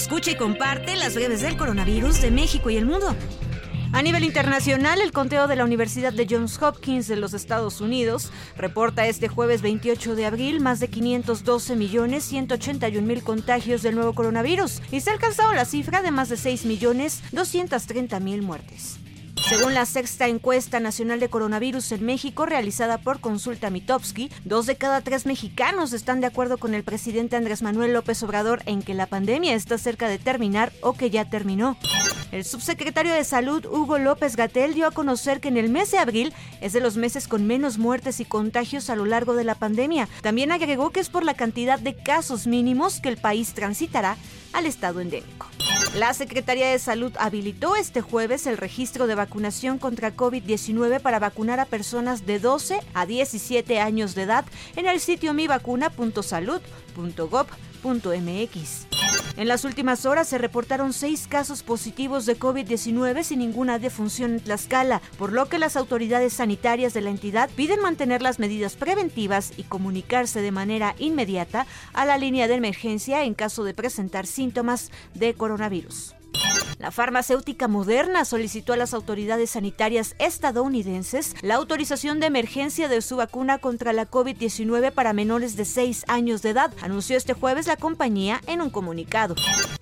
Escucha y comparte las breves del coronavirus de México y el mundo. A nivel internacional, el conteo de la Universidad de Johns Hopkins de los Estados Unidos reporta este jueves 28 de abril más de 512 millones 181 mil contagios del nuevo coronavirus y se ha alcanzado la cifra de más de 6 millones 230 mil muertes. Según la sexta encuesta nacional de coronavirus en México realizada por Consulta Mitofsky, dos de cada tres mexicanos están de acuerdo con el presidente Andrés Manuel López Obrador en que la pandemia está cerca de terminar o que ya terminó. El subsecretario de Salud, Hugo López Gatel, dio a conocer que en el mes de abril es de los meses con menos muertes y contagios a lo largo de la pandemia. También agregó que es por la cantidad de casos mínimos que el país transitará al estado endémico. La Secretaría de Salud habilitó este jueves el registro de vacunación contra COVID-19 para vacunar a personas de 12 a 17 años de edad en el sitio mivacuna.salud.gov.mx. En las últimas horas se reportaron seis casos positivos de COVID-19 sin ninguna defunción en Tlaxcala, por lo que las autoridades sanitarias de la entidad piden mantener las medidas preventivas y comunicarse de manera inmediata a la línea de emergencia en caso de presentar síntomas de coronavirus. La farmacéutica Moderna solicitó a las autoridades sanitarias estadounidenses la autorización de emergencia de su vacuna contra la COVID-19 para menores de 6 años de edad, anunció este jueves la compañía en un comunicado.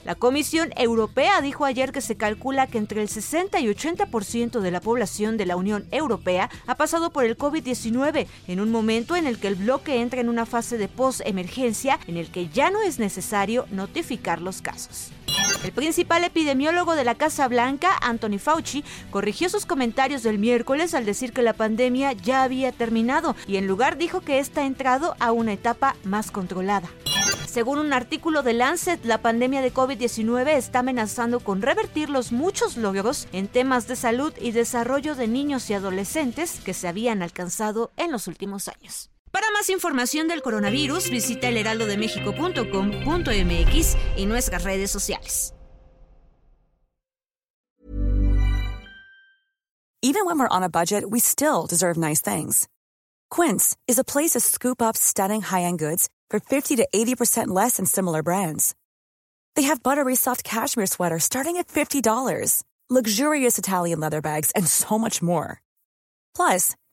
La Comisión Europea dijo ayer que se calcula que entre el 60 y 80% de la población de la Unión Europea ha pasado por el COVID-19 en un momento en el que el bloque entra en una fase de post-emergencia en el que ya no es necesario notificar los casos. El principal epidemiólogo de la Casa Blanca, Anthony Fauci, corrigió sus comentarios del miércoles al decir que la pandemia ya había terminado y en lugar dijo que esta ha entrado a una etapa más controlada. Según un artículo de Lancet, la pandemia de COVID-19 está amenazando con revertir los muchos logros en temas de salud y desarrollo de niños y adolescentes que se habían alcanzado en los últimos años. Para más información del coronavirus, visita elheraldodemexico.com.mx y nuestras redes sociales. Even when we're on a budget, we still deserve nice things. Quince is a place to scoop up stunning high-end goods for 50 to 80% less than similar brands. They have buttery soft cashmere sweaters starting at $50, luxurious Italian leather bags, and so much more. Plus,